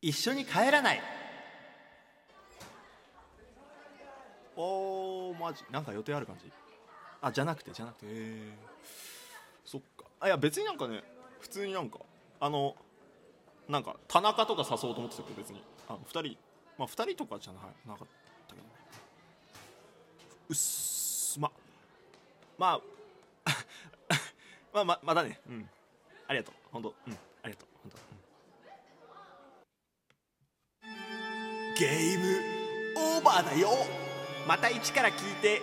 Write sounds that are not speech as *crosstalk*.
一緒に帰らない。おーマジ。なんか予定ある感じ？あじゃなくてじゃなくて。へえそっか。あいや別になんかね普通になんかあのなんか田中とか誘おうと思ってたけど別に。あの2人まあ2人とかじゃななかったけどね。うっす。ままあ *laughs* まあままだね。うん。ありがとう。本当。うん。ありがとう。本当、ゲームオーバーだよ。また一から聞いて。